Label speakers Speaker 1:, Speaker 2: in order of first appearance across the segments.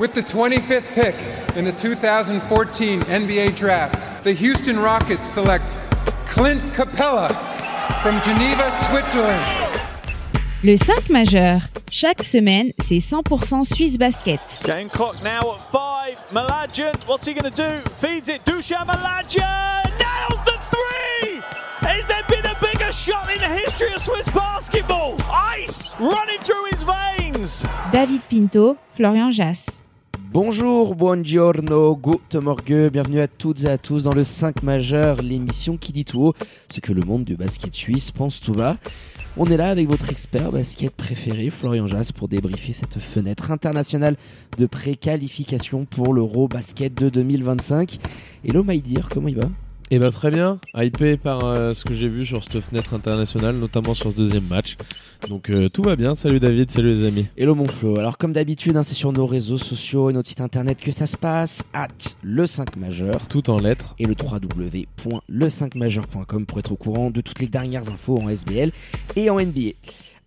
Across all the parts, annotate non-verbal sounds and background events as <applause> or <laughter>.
Speaker 1: With the 25th pick in the 2014 NBA Draft, the Houston Rockets select Clint Capella from Geneva, Switzerland.
Speaker 2: Le 5 majeur. Chaque semaine, c'est 100% Suisse Basket.
Speaker 3: Game clock now at 5. Malajan, what's he going to do? Feeds it. Dushan Malajan nails the three! Has there been a bigger shot in the history of Swiss basketball? Ice running through his veins!
Speaker 2: David Pinto, Florian Jass.
Speaker 4: Bonjour, buongiorno, guten morgue, bienvenue à toutes et à tous dans le 5 majeur, l'émission qui dit tout haut ce que le monde du basket suisse pense tout bas. On est là avec votre expert basket préféré, Florian Jass, pour débriefer cette fenêtre internationale de préqualification pour l'Euro Basket de 2025. Hello Maïdir, comment il va?
Speaker 5: Eh ben très bien, hypé par euh, ce que j'ai vu sur cette fenêtre internationale, notamment sur ce deuxième match. Donc euh, tout va bien, salut David, salut les amis.
Speaker 4: Hello mon Flo, alors comme d'habitude, hein, c'est sur nos réseaux sociaux et notre site internet que ça se passe, at le 5 majeur
Speaker 5: Tout en lettres.
Speaker 4: et le www.le5majeur.com pour être au courant de toutes les dernières infos en SBL et en NBA.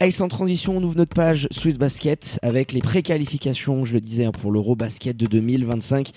Speaker 4: Allez, sans transition, on ouvre notre page Swiss Basket avec les préqualifications, je le disais, hein, pour l'Euro Basket de 2025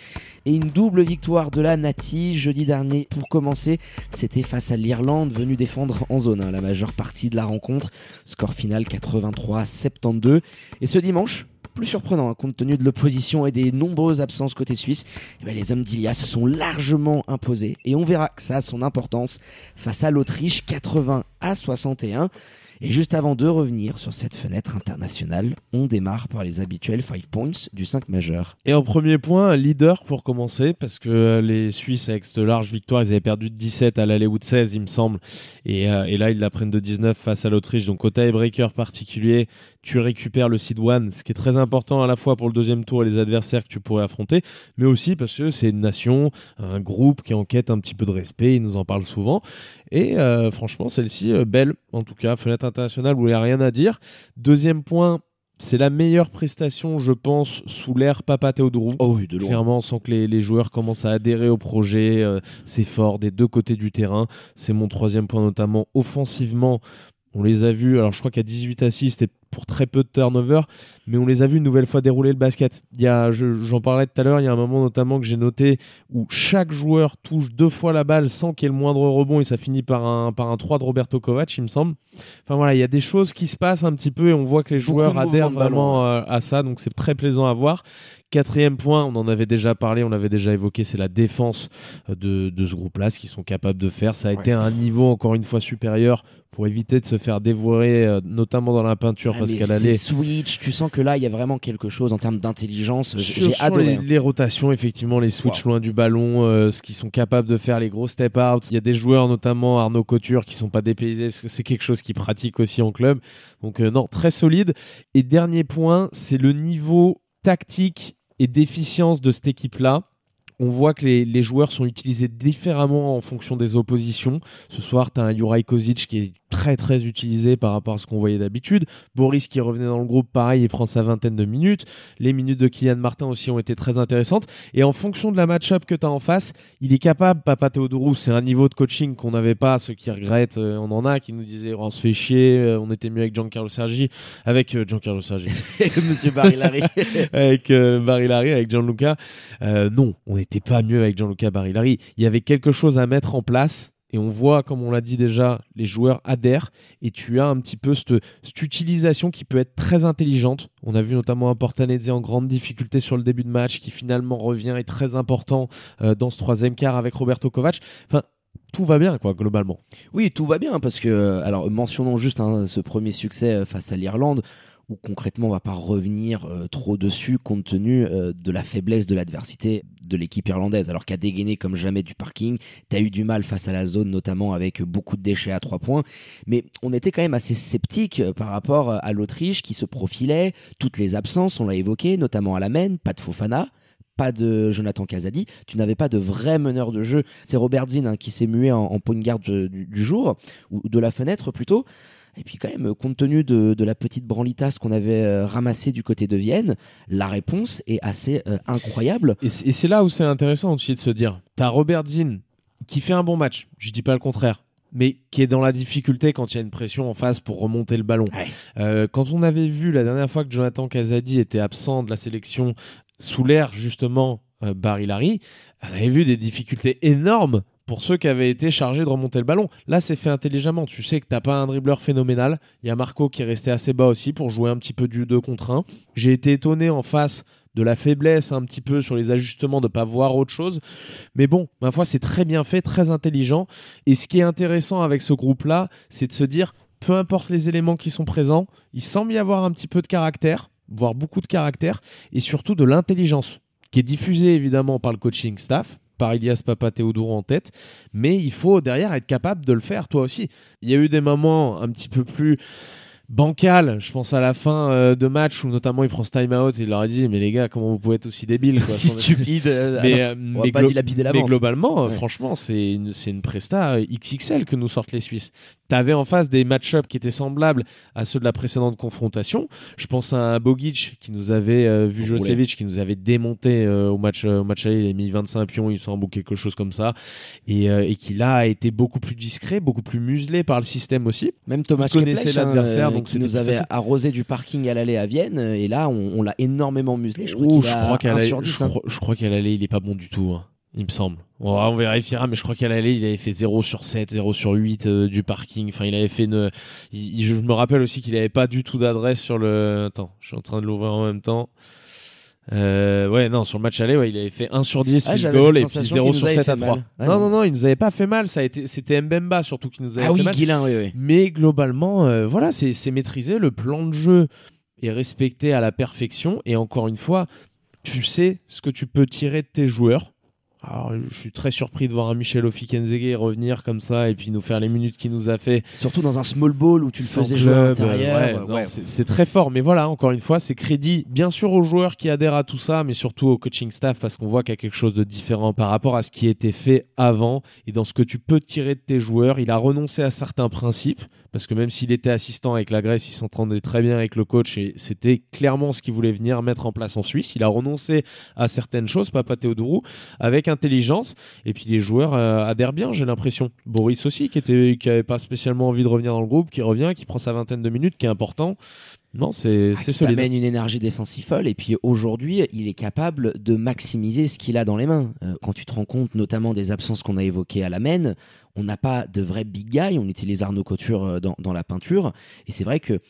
Speaker 4: et une double victoire de la Nati jeudi dernier. Pour commencer, c'était face à l'Irlande, venue défendre en zone hein, la majeure partie de la rencontre. Score final 83-72. Et ce dimanche, plus surprenant, hein, compte tenu de l'opposition et des nombreuses absences côté suisse, eh ben, les hommes d'Ilia se sont largement imposés et on verra que ça a son importance face à l'Autriche 80 à 61. Et juste avant de revenir sur cette fenêtre internationale, on démarre par les habituels 5 points du 5 majeur.
Speaker 5: Et en premier point, leader pour commencer, parce que euh, les Suisses, avec cette large victoire, ils avaient perdu de 17 à l'aller ou de 16, il me semble. Et, euh, et là, ils la prennent de 19 face à l'Autriche. Donc au tie-breaker particulier, tu récupères le seed one, ce qui est très important à la fois pour le deuxième tour et les adversaires que tu pourrais affronter, mais aussi parce que c'est une nation, un groupe qui enquête un petit peu de respect, ils nous en parlent souvent. Et euh, franchement, celle-ci, euh, belle, en tout cas, fenêtre internationale où il n'y a rien à dire. Deuxième point, c'est la meilleure prestation, je pense, sous l'ère Papa Théodorou.
Speaker 4: Oh oui, de loin.
Speaker 5: Clairement, on sent que les, les joueurs commencent à adhérer au projet. euh, c'est fort des deux côtés du terrain. C'est mon troisième point, notamment offensivement. On les a vus, alors je crois a 18 assists et pour très peu de turnover, mais on les a vus une nouvelle fois dérouler le basket. Il y a, je- j'en parlais tout à l'heure, il y a un moment notamment que j'ai noté où chaque joueur touche deux fois la balle sans qu'il y ait le moindre rebond et ça finit par un, par un 3 de Roberto Kovac, il me semble. Enfin voilà, il y a des choses qui se passent un petit peu et on voit que les joueurs adhèrent vraiment euh, à ça, donc c'est très plaisant à voir. Quatrième point, on en avait déjà parlé, on l'avait déjà évoqué, c'est la défense euh, de, de ce groupe-là, ce qu'ils sont capables de faire. Ça a
Speaker 4: Ouais.
Speaker 5: été un niveau encore une fois supérieur pour éviter de se faire dévorer, euh, notamment dans la peinture,
Speaker 4: Ah,
Speaker 5: parce qu'elle allait.
Speaker 4: switch, tu sens que là, il y a vraiment quelque chose en termes d'intelligence. J'ai adoré.
Speaker 5: les,
Speaker 4: hein.
Speaker 5: les rotations, effectivement, les switches loin du ballon, euh, ce qu'ils sont capables de faire, les gros step out. Il y a des joueurs, notamment Arnaud Couture, qui sont pas dépaysés parce que c'est quelque chose qu'ils pratiquent aussi en club. Donc euh, non, très solide. Et dernier point, c'est le niveau tactique et d'efficience de cette équipe-là. On voit que les, les joueurs sont utilisés différemment en fonction des oppositions. Ce soir, tu as un Juraj Kozic qui est très très utilisé par rapport à ce qu'on voyait d'habitude. Boris qui revenait dans le groupe, pareil, il prend sa vingtaine de minutes. Les minutes de Kylian Martin aussi ont été très intéressantes. Et en fonction de la match-up que tu as en face, il est capable, Papa Théodorou, c'est un niveau de coaching qu'on n'avait pas. Ceux qui regrettent, euh, on en a, qui nous disaient Oh, on se fait chier, euh, on était mieux avec Giancarlo Sergi, avec euh, Giancarlo Sergi, <laughs>
Speaker 4: Monsieur Barilari. <laughs>
Speaker 5: avec euh, Barilari, avec Gianluca. Euh, non, on n'était pas mieux avec Gianluca Barilari. Il y avait quelque chose à mettre en place. Et on voit, comme on l'a dit déjà, les joueurs adhèrent et tu as un petit peu cette, utilisation qui peut être très intelligente. On a vu notamment un Portanese en grande difficulté sur le début de match qui finalement revient et très important euh, dans ce troisième quart avec Roberto Kovac. Enfin, tout va bien, quoi, globalement.
Speaker 4: Oui, tout va bien parce que, euh, alors, mentionnons juste hein, ce premier succès euh, face à l'Irlande, où concrètement on va pas revenir euh, trop dessus compte tenu euh, de la faiblesse de l'adversité de l'équipe irlandaise. Alors qu'à dégainé comme jamais du parking, t'as eu du mal face à la zone, notamment avec beaucoup de déchets à trois points. Mais on était quand même assez sceptique euh, par rapport à l'Autriche qui se profilait, toutes les absences, on l'a évoqué, notamment à la main, pas de Fofana pas de Jonathan Casadi, tu n'avais pas de vrai meneur de jeu. C'est Robert Zinn hein, qui s'est mué en, en point de- du, du jour, ou de la fenêtre plutôt. Et puis quand même, compte tenu de, de la petite branlitasse qu'on avait euh, ramassée du côté de Vienne, la réponse est assez euh, incroyable.
Speaker 5: Et c'est là où c'est intéressant aussi de se dire, t'as Robert Zinn qui fait un bon match, je dis pas le contraire, mais qui est dans la difficulté quand il y a une pression en face pour remonter le ballon.
Speaker 4: Ouais.
Speaker 5: Euh, quand on avait vu la dernière fois que Jonathan Casadi était absent de la sélection, sous l'air justement Barry Larry, on avait vu des difficultés énormes pour ceux qui avaient été chargés de remonter le ballon. Là, c'est fait intelligemment. Tu sais que t'as pas un dribbleur phénoménal. Il y a Marco qui est resté assez bas aussi pour jouer un petit peu du 2 contre 1. J'ai été étonné en face de la faiblesse un petit peu sur les ajustements, de pas voir autre chose. Mais bon, ma foi, c'est très bien fait, très intelligent. Et ce qui est intéressant avec ce groupe-là, c'est de se dire, peu importe les éléments qui sont présents, il semble y avoir un petit peu de caractère, voire beaucoup de caractère, et surtout de l'intelligence, qui est diffusée évidemment par le coaching staff, par Ilias Papatheodourou en tête, mais il faut derrière être capable de le faire toi aussi. Il y a eu des moments un petit peu plus bancal. Je pense à la fin euh, de match où notamment il prend ce time out et il leur a dit mais les gars comment vous pouvez être aussi débiles quoi, <laughs>
Speaker 4: si stupide. Euh,
Speaker 5: mais, euh, mais, mais, globalement, franchement, c'est une, c'est une presta XXL que nous sortent les Suisses tu avais en face des match-ups qui étaient semblables à ceux de la précédente confrontation. Je pense à Bogic qui nous avait vu Josevic qui nous avait démonté au match au match aller, il a mis 25 pions, il semble quelque chose comme ça et, et qui là a été beaucoup plus discret, beaucoup plus muselé par le système aussi.
Speaker 4: Même Thomas connaissait l'adversaire donc qui nous avait arrosé du parking à l'aller à Vienne et là on, l'a énormément muselé. Je crois qu'à
Speaker 5: l'aller je, crois qu'à l'aller il est pas bon du tout. Hein il me semble. On, vérifiera, mais je crois qu'à l'aller, il avait fait 0 sur 7, 0 sur 8 euh, du parking. Enfin, il avait fait une. je me rappelle aussi qu'il n'avait pas du tout d'adresse sur le. Attends, je suis en train de l'ouvrir en même temps. Euh, ouais, non, sur le match aller, ouais, il avait fait 1 sur 10 ah, goal et puis 0 sur 7 à 3. non, non, non, il nous avait pas fait mal. Ça a été, c'était Mbemba surtout qui nous avait
Speaker 4: ah
Speaker 5: fait
Speaker 4: oui, mal. oui, oui.
Speaker 5: Mais globalement, euh, voilà, c'est, c'est maîtrisé. Le plan de jeu est respecté à la perfection. Et encore une fois, tu sais ce que tu peux tirer de tes joueurs alors, je suis très surpris de voir un Michel Ofikenzege revenir comme ça et puis nous faire les minutes qu'il nous a fait.
Speaker 4: Surtout dans un small ball où tu le faisais jouer à l'intérieur.
Speaker 5: Ouais, c'est très fort. Mais voilà, encore une fois, c'est crédit bien sûr aux joueurs qui adhèrent à tout ça, mais surtout au coaching staff parce qu'on voit qu'il y a quelque chose de différent par rapport à ce qui était fait avant et dans ce que tu peux tirer de tes joueurs. Il a renoncé à certains principes parce que même s'il était assistant avec la Grèce, il s'entendait très bien avec le coach et c'était clairement ce qu'il voulait venir mettre en place en Suisse. Il a renoncé à certaines choses, Papa Théodorou, avec intelligence. Et puis les joueurs euh, adhèrent bien, j'ai l'impression. Boris aussi, qui était, qui avait pas spécialement envie de revenir dans le groupe, qui revient, qui prend sa vingtaine de minutes, qui est important. Non, c'est ah,
Speaker 4: solide. Il amène une énergie défensive folle et puis aujourd'hui, il est capable de maximiser ce qu'il a dans les mains. Euh, quand tu te rends compte notamment des absences qu'on a évoquées à la main, on n'a pas de vrai big guy, on utilise Arnaud Couture euh, dans, la peinture et c'est vrai que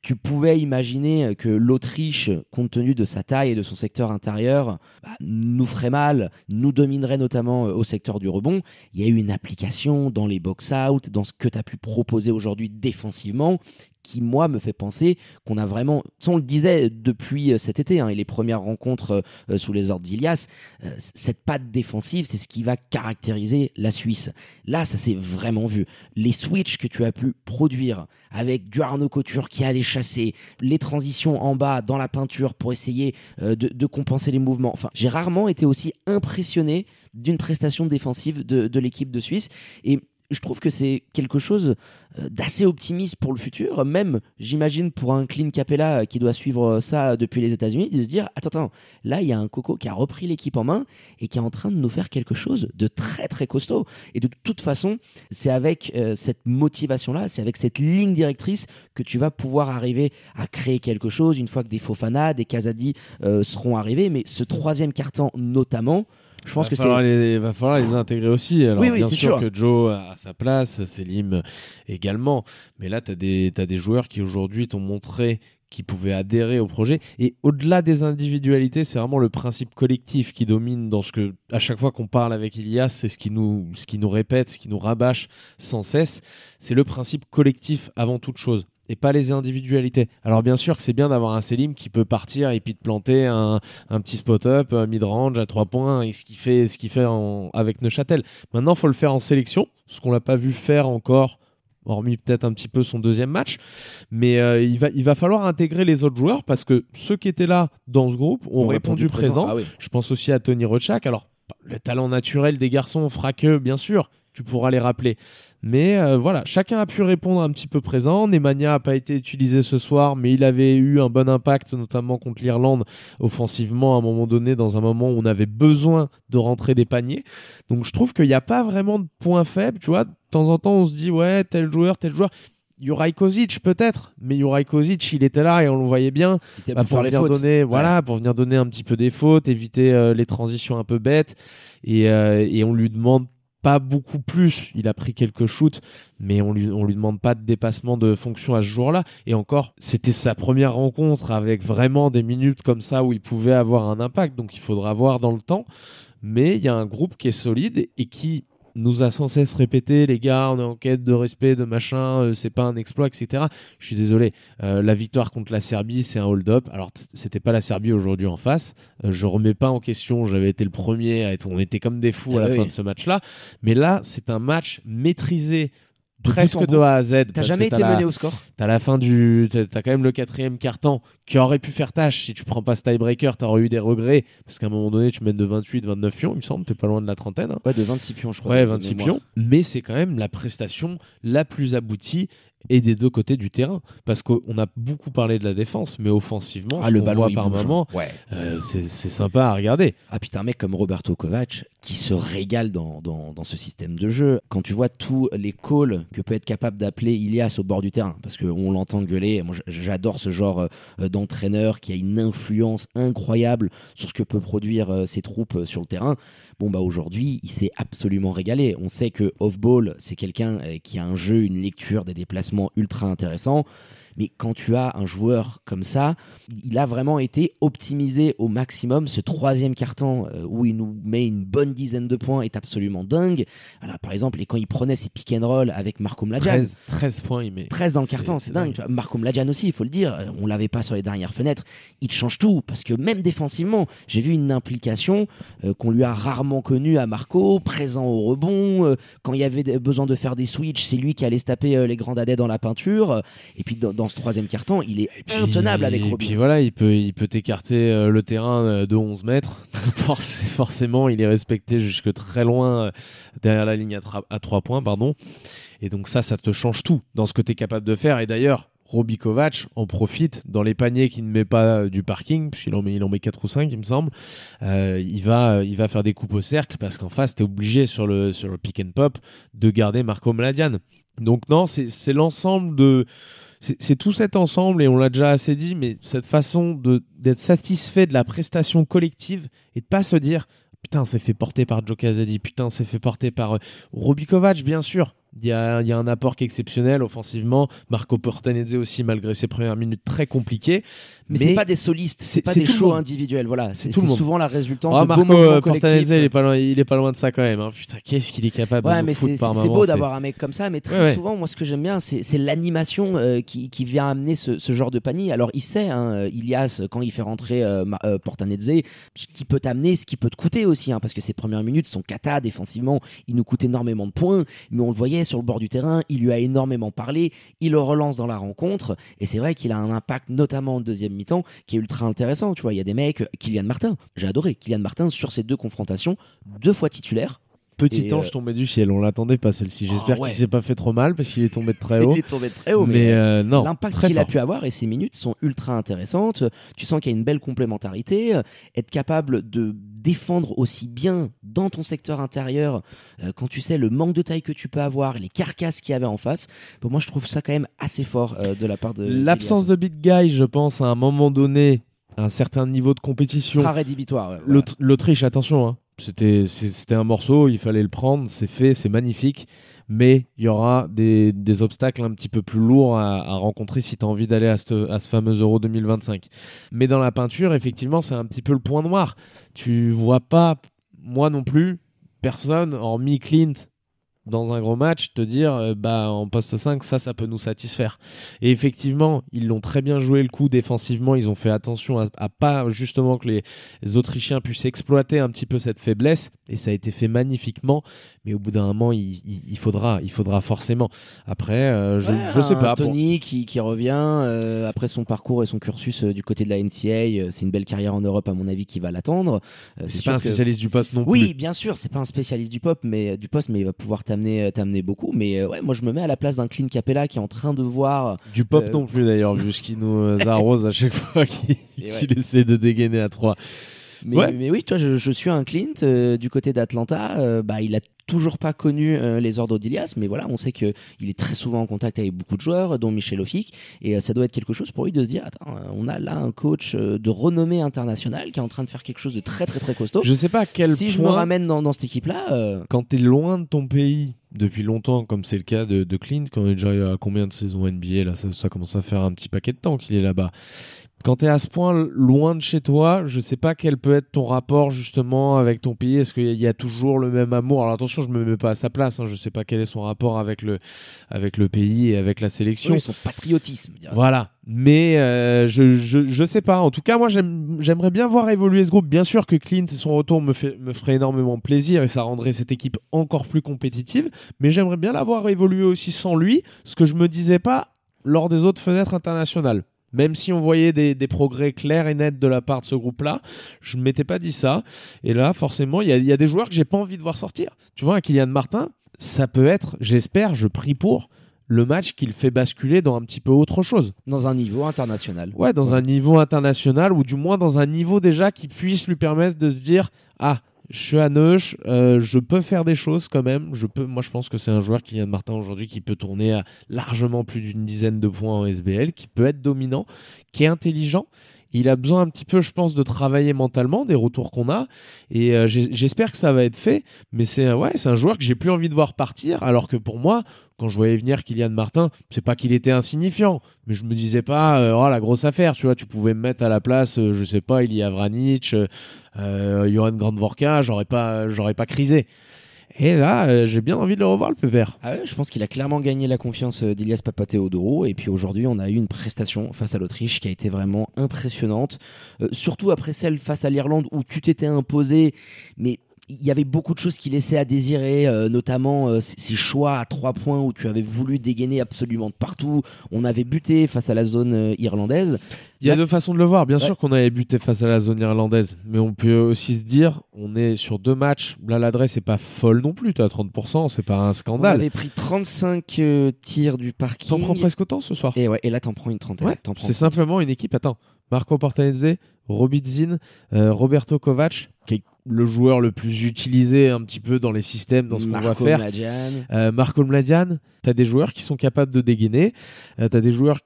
Speaker 4: tu pouvais imaginer que l'Autriche, compte tenu de sa taille et de son secteur intérieur, bah, nous ferait mal, nous dominerait notamment euh, au secteur du rebond. Il y a eu une application dans les box-out, dans ce que tu as pu proposer aujourd'hui défensivement, qui, moi, me fait penser qu'on a vraiment, on le disait depuis euh, cet été, hein, et les premières rencontres euh, sous les ordres d'Ilias, euh, cette patte défensive, c'est ce qui va caractériser la Suisse. Là, ça s'est vraiment vu. Les switches que tu as pu produire avec du Arnaud Couture qui allait chasser, les transitions en bas dans la peinture pour essayer de, de, compenser les mouvements. Enfin, j'ai rarement été aussi impressionné d'une prestation défensive de, de l'équipe de Suisse. Et je trouve que c'est quelque chose euh, d'assez optimiste pour le futur, même j'imagine pour un Clean Capella euh, qui doit suivre euh, ça depuis les États-Unis, de se dire attends, attends, là il y a un Coco qui a repris l'équipe en main et qui est en train de nous faire quelque chose de très très costaud. Et de toute façon, c'est avec cette motivation-là, c'est avec cette ligne directrice que tu vas pouvoir arriver à créer quelque chose une fois que des Fofana, des Kazadi seront arrivés. Mais ce troisième carton notamment, je pense que c'est.
Speaker 5: Il va falloir les intégrer aussi. Alors, bien sûr, que Joe a sa place, Selim également. Mais là, tu as, as, des joueurs qui aujourd'hui t'ont montré qu'ils pouvaient adhérer au projet. Et au-delà des individualités, c'est vraiment le principe collectif qui domine dans ce que, à chaque fois qu'on parle avec Ilias, c'est ce qui nous, ce qui nous répète, ce qui nous rabâche sans cesse. C'est le principe collectif avant toute chose et pas les individualités. Alors bien sûr que c'est bien d'avoir un Selim qui peut partir et puis de planter un, petit spot-up, un mid-range à trois points, et ce qu'il fait, ce qu'il fait avec Neuchâtel. Maintenant, il faut le faire en sélection, ce qu'on l'a pas vu faire encore hormis peut-être un petit peu son deuxième match. Mais euh, il, va, il va falloir intégrer les autres joueurs parce que ceux qui étaient là dans ce groupe ont, répondu, présent. Ah Je pense aussi à Tony Rochak. Alors, le talent naturel des garçons fera que, bien sûr, tu pourras les rappeler. Mais euh, voilà, chacun a pu répondre un petit peu présent. Nemanja n'a pas été utilisé ce soir, mais il avait eu un bon impact, notamment contre l'Irlande, offensivement, à un moment donné, dans un moment où on avait besoin de rentrer des paniers. Donc je trouve qu'il n'y a pas vraiment de point faible, tu vois. De temps en temps, on se dit, ouais, tel joueur, tel joueur. Juraj Kozic peut-être, mais Juraj Kozic il était là et on le voyait bien bah, pour venir donner, voilà, pour venir donner un petit peu des fautes, éviter euh, les transitions un peu bêtes et, euh, et on lui demande pas beaucoup plus. Il a pris quelques shoots, mais on lui, on lui demande pas de dépassement de fonction à ce jour-là. Et encore, c'était sa première rencontre avec vraiment des minutes comme ça où il pouvait avoir un impact. Donc il faudra voir dans le temps. Mais il y a un groupe qui est solide et qui nous a sans cesse répété les gars on est en quête de respect de machin euh, c'est pas un exploit etc je suis désolé. Euh, la victoire contre la Serbie c'est un hold-up. Alors c'était pas la Serbie aujourd'hui en face. Euh, je remets pas en question j'avais été le premier à être on était comme des fous à la ah fin de ce match là mais là c'est un match maîtrisé presque de A à Z.
Speaker 4: T'as jamais été mené au score?
Speaker 5: T'as la fin du. T'as quand même le quatrième quart-temps qui aurait pu faire tâche. Si tu prends pas ce tiebreaker, t'aurais eu des regrets. Parce qu'à un moment donné, tu mènes de 28, 29 pions, il me semble. T'es pas loin de la trentaine. Hein.
Speaker 4: Ouais, de 26 pions, je crois.
Speaker 5: Ouais, 26 pions. Mais c'est quand même la prestation la plus aboutie et des deux côtés du terrain. Parce qu'on a beaucoup parlé de la défense, mais offensivement, ah, le ballon par moment, ouais. Euh, c'est sympa à regarder.
Speaker 4: Ah, t'as un mec comme Roberto Kovac qui se régale dans, dans, dans, ce système de jeu. Quand tu vois tous les calls que peut être capable d'appeler Ilias au bord du terrain, parce qu'on l'entend gueuler, moi j'adore ce genre euh, d'entraîneur qui a une influence incroyable sur ce que peut produire euh, ses troupes sur le terrain. Bon, bah aujourd'hui, il s'est absolument régalé. On sait que Off-Ball, c'est quelqu'un euh, qui a un jeu, une lecture des déplacements ultra intéressant. Mais quand tu as un joueur comme ça, il a vraiment été optimisé au maximum. Ce troisième carton euh, où il nous met une bonne dizaine de points est absolument dingue. Alors, par exemple, et quand il prenait ses pick and roll avec Marco Mladjan.
Speaker 5: 13, points, il met.
Speaker 4: 13 dans le carton, c'est dingue. Marco Mladjan aussi, il faut le dire. Euh, on l'avait pas sur les dernières fenêtres. Il change tout parce que même défensivement, j'ai vu une implication euh, qu'on lui a rarement connue à Marco, présent au rebond. quand il y avait besoin de faire des switches, c'est lui qui allait se taper les grands dadais dans la peinture. Et puis dans, ce troisième carton, il est intenable avec Robin
Speaker 5: voilà, il peut, il peut écarter euh, le terrain euh, de 11 mètres. <laughs> Forcément, il est respecté jusque très loin euh, derrière la ligne à, 3 points. pardon. Et donc ça, ça te change tout dans ce que tu es capable de faire. Et d'ailleurs, Roby Kovac en profite dans les paniers qu'il ne met pas du parking, puisqu'il en met, il en met 4 ou 5, il me semble. il, va, il va faire des coupes au cercle parce qu'en face, tu es obligé sur le, sur le pick and pop de garder Marco Mladian. Donc non, c'est l'ensemble de c'est tout cet ensemble, et on l'a déjà assez dit, mais cette façon d'être satisfait de la prestation collective et de pas se dire putain, c'est fait porter par Joe Kazadi, putain, c'est fait porter par euh, bien sûr, il y, a, un apport qui est exceptionnel offensivement. Marco Portanese aussi, malgré ses premières minutes très compliquées.
Speaker 4: Mais, c'est pas des solistes, c'est pas des shows individuels. Voilà, c'est souvent la résultante
Speaker 5: oh,
Speaker 4: de
Speaker 5: Marco Portanese, il est pas loin, il est pas loin de ça quand même. Hein. Putain, qu'est-ce qu'il est capable
Speaker 4: ouais,
Speaker 5: de
Speaker 4: foutre
Speaker 5: par
Speaker 4: C'est beau d'avoir un mec comme ça, mais très souvent, moi, ce que j'aime bien, c'est l'animation euh, qui, qui, vient amener ce, genre de panier. Alors, il sait, hein, euh, Ilias, quand il fait rentrer euh, euh, Portanese, ce qui peut t'amener, ce qui peut te coûter aussi, hein, parce que ses premières minutes sont cata défensivement. Il nous coûte énormément de points, mais on le voyait sur le bord du terrain, il lui a énormément parlé, il le relance dans la rencontre, et c'est vrai qu'il a un impact, notamment en deuxième mi-temps, qui est ultra intéressant. Tu vois, il y a des mecs, Kylian Martin, j'ai adoré Kylian Martin sur ces deux confrontations, deux fois titulaire.
Speaker 5: Petit ange euh, tombé du ciel, on l'attendait pas celle-ci. J'espère ah qu'il s'est pas fait trop mal parce qu'il est tombé très haut. <laughs>
Speaker 4: il est tombé très haut, mais, euh, non. L'impact qu'il a pu avoir et ses minutes sont ultra intéressantes. Tu sens qu'il y a une belle complémentarité. Être capable de défendre aussi bien dans ton secteur intérieur euh, quand tu sais le manque de taille que tu peux avoir, les carcasses qu'il y avait en face. Pour moi, je trouve ça quand même assez fort de la part de.
Speaker 5: L'absence de big guy, je pense, à un moment donné, un certain niveau de compétition.
Speaker 4: Sera rédhibitoire.
Speaker 5: L'Autriche, attention, hein. C'était, un morceau, il fallait le prendre, c'est fait, c'est magnifique. Mais il y aura des, des, obstacles un petit peu plus lourds à, rencontrer si tu as envie d'aller à ce, à ce fameux Euro 2025. Mais dans la peinture, effectivement, c'est un petit peu le point noir. Tu vois pas, moi non plus, personne, hormis Clint, dans un gros match, te dire euh, bah en poste 5 ça ça peut nous satisfaire. Et effectivement, ils l'ont très bien joué le coup défensivement, ils ont fait attention à, pas justement que les, Autrichiens puissent exploiter un petit peu cette faiblesse et ça a été fait magnifiquement, mais au bout d'un moment il, il, faudra il faudra forcément. Après euh, je, je sais pas
Speaker 4: Tony qui, qui revient euh, après son parcours et son cursus du côté de la NCA, c'est une belle carrière en Europe à mon avis qui va l'attendre.
Speaker 5: c'est pas un spécialiste du poste non
Speaker 4: plus. Oui, bien sûr, c'est pas un spécialiste du pop mais du poste mais il va pouvoir t'amener t'amener beaucoup. Mais euh, ouais, moi je me mets à la place d'un Clint Capella qui est en train de voir.
Speaker 5: Du pop euh, non plus d'ailleurs, vu ce qu'il nous arrose à chaque fois <laughs> qu'il essaie de dégainer à 3.
Speaker 4: Mais,
Speaker 5: Ouais.
Speaker 4: mais oui, toi, je, je suis un Clint euh, du côté d'Atlanta. euh, bah, il a toujours pas connu euh, les ordres d'Ilias, mais voilà, on sait que il est très souvent en contact avec beaucoup de joueurs, dont Michel Offic, et euh, ça doit être quelque chose pour lui de se dire, attends, euh, on a là un coach de renommée internationale qui est en train de faire quelque chose de très très très costaud.
Speaker 5: Je sais pas à quel
Speaker 4: si je me
Speaker 5: point
Speaker 4: ramène dans, dans cette équipe-là,
Speaker 5: quand t'es loin de ton pays depuis longtemps, comme c'est le cas de, de Clint, quand il est déjà à combien de saisons NBA, là, ça, ça commence à faire un petit paquet de temps qu'il est là-bas. Quand t'es à ce point loin de chez toi, je sais pas quel peut être ton rapport justement avec ton pays. Est-ce qu'il y a- toujours le même amour? Alors attention, je me mets pas à sa place. Hein, je sais pas quel est son rapport avec le avec le pays et avec la sélection.
Speaker 4: oui, son patriotisme.
Speaker 5: Voilà. Mais euh, je, je, je sais pas. En tout cas, moi, j'aime- j'aimerais bien voir évoluer ce groupe. Bien sûr que Clint et son retour me, fait, me ferait énormément plaisir et ça rendrait cette équipe encore plus compétitive. Mais j'aimerais bien la voir évoluer aussi sans lui, ce que je me disais pas lors des autres fenêtres internationales. Même si on voyait des, des progrès clairs et nets de la part de ce groupe-là, je ne m'étais pas dit ça. Et là, forcément, il y a, il y a des joueurs que j'ai pas envie de voir sortir. Tu vois, un Kylian Martin, ça peut être, j'espère, je prie pour, le match qu'il fait basculer dans un petit peu autre chose.
Speaker 4: Dans un niveau international.
Speaker 5: Ouais, dans un niveau international ou du moins dans un niveau déjà qui puisse lui permettre de se dire ah je suis à Neuch, euh, je peux faire des choses quand même. Je peux, moi je pense que c'est un joueur qui vient de Martin aujourd'hui qui peut tourner à largement plus d'une dizaine de points en SBL, qui peut être dominant, qui est intelligent. Il a besoin un petit peu, je pense, de travailler mentalement des retours qu'on a, et euh, j'espère que ça va être fait. Mais c'est ouais, c'est un joueur que j'ai plus envie de voir partir, alors que pour moi, quand je voyais venir Kylian Martin, c'est pas qu'il était insignifiant, mais je me disais pas, euh, oh la grosse affaire, tu vois, tu pouvais me mettre à la place, euh, je sais pas, Ilya Vranic, euh, euh, Johan Grandvorka, j'aurais pas, j'aurais pas crisé. Et là, euh, j'ai bien envie de le revoir, le pépère.
Speaker 4: Ah ouais, je pense qu'il a clairement gagné la confiance euh, d'Ilias Papatheodorou. Et puis aujourd'hui, on a eu une prestation face à l'Autriche qui a été vraiment impressionnante. Euh, surtout après celle face à l'Irlande où tu t'étais imposé, mais il y avait beaucoup de choses qui laissaient à désirer, euh, notamment euh, ces choix à trois points où tu avais voulu dégainer absolument de partout. On avait buté face à la zone euh, irlandaise.
Speaker 5: Il y a
Speaker 4: Là-
Speaker 5: deux façons de le voir. Bien
Speaker 4: Ouais.
Speaker 5: sûr qu'on avait buté face à la zone irlandaise, mais on peut aussi se dire, on est sur deux matchs. Là, l'adresse est pas folle non plus. T'es à 30%, c'est pas un
Speaker 4: On
Speaker 5: scandale.
Speaker 4: avait pris 35 euh, tirs du parking.
Speaker 5: T'en prends presque autant ce soir.
Speaker 4: Et, ouais, et là, t'en prends une trentaine.
Speaker 5: Ouais, c'est simplement une équipe. Attends, Marco Portanese, Robidzin, Roberto Kovac, qui est le joueur le plus utilisé un petit peu dans les systèmes, dans ce qu'on va
Speaker 4: Marco
Speaker 5: faire.
Speaker 4: Mladian.
Speaker 5: Euh, Marco Mladian, t'as des joueurs qui sont capables de dégainer. Euh, t'as des joueurs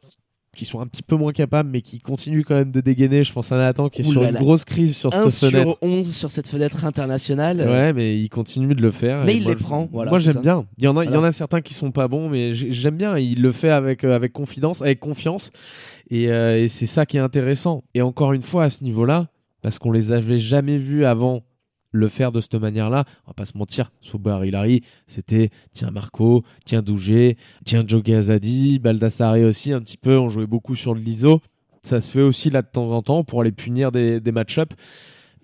Speaker 5: qui sont un petit peu moins capables, mais qui continuent quand même de dégainer. Je pense à Nathan qui est
Speaker 4: Ouh
Speaker 5: sur
Speaker 4: là
Speaker 5: une
Speaker 4: là.
Speaker 5: grosse crise sur
Speaker 4: 1
Speaker 5: cette fenêtre.
Speaker 4: sur 11 sur cette fenêtre internationale.
Speaker 5: Ouais, mais il continue de le faire.
Speaker 4: Mais il
Speaker 5: moi,
Speaker 4: les
Speaker 5: je-
Speaker 4: prend, voilà,
Speaker 5: moi, j'aime bien. Il y en a, il y en a certains qui sont pas bons, mais j'ai- j'aime bien. Il le fait avec euh, avec confidence, avec confiance, et, euh, et c'est ça qui est intéressant. Et encore une fois, à ce niveau-là, parce qu'on les avait jamais vus avant le faire de cette manière-là, on va pas se mentir, Hilary, c'était tiens Marco, tiens Dougé, tiens Joe Gazadi, Baldassare aussi un petit peu, on jouait beaucoup sur le l'ISO. Ça se fait aussi là de temps en temps pour aller punir des, des match-up.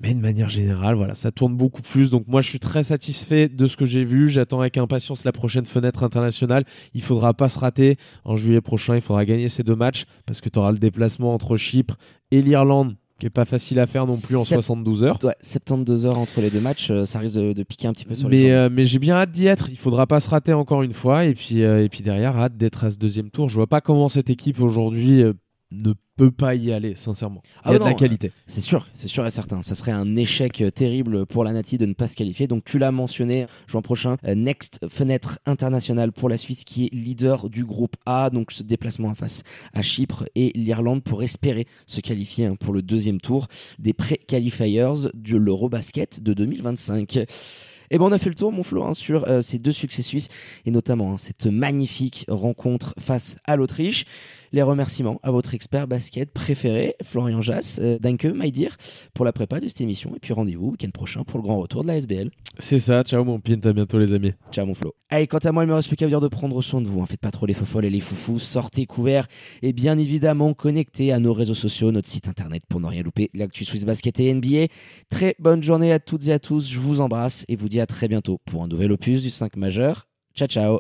Speaker 5: Mais de manière générale, voilà, ça tourne beaucoup plus. Donc moi, je suis très satisfait de ce que j'ai vu. J'attends avec impatience la prochaine fenêtre internationale. Il faudra pas se rater. En juillet prochain, il faudra gagner ces deux matchs parce que tu auras le déplacement entre Chypre et l'Irlande, qui est pas facile à faire non plus en
Speaker 4: Sept-
Speaker 5: 72 heures.
Speaker 4: Ouais, 72 heures entre les deux matchs, euh, ça risque de, de piquer un petit peu sur les
Speaker 5: Mais,
Speaker 4: jambes.
Speaker 5: euh, mais j'ai bien hâte d'y être. Il faudra pas se rater encore une fois. Et puis, euh, et puis derrière, hâte d'être à ce deuxième tour. Je vois pas comment cette équipe aujourd'hui ne peut pas y aller, sincèrement. Il
Speaker 4: Ah
Speaker 5: y a
Speaker 4: non,
Speaker 5: de la qualité.
Speaker 4: C'est sûr, c'est sûr et certain. Ça serait un échec euh, terrible pour la Nati de ne pas se qualifier. Donc tu l'as mentionné, juin prochain, euh, next fenêtre internationale pour la Suisse qui est leader du groupe A. Donc ce déplacement face à Chypre et l'Irlande pour espérer se qualifier hein, pour le deuxième tour des pré-qualifiers de l'Eurobasket de 2025. Et ben on a fait le tour, mon Flo, hein, sur euh, ces deux succès suisses et notamment hein, cette magnifique rencontre face à l'Autriche. Les remerciements à votre expert basket préféré, Florian Jass. Euh, danke, my dear, pour la prépa de cette émission. Et puis rendez-vous week-end prochain pour le grand retour de la SBL.
Speaker 5: C'est ça. Ciao mon pint. À bientôt les amis.
Speaker 4: Ciao mon Flo. Allez, quant à moi, il me reste plus qu'à vous dire de prendre soin de vous. hein. Faites pas trop les fofolles et les foufous. Sortez couverts et bien évidemment connectez à nos réseaux sociaux, notre site internet pour ne rien louper. L'actu Swiss Basket et NBA. Très bonne journée à toutes et à tous. Je vous embrasse et vous dis à très bientôt pour un nouvel opus du 5 majeur. Ciao, ciao.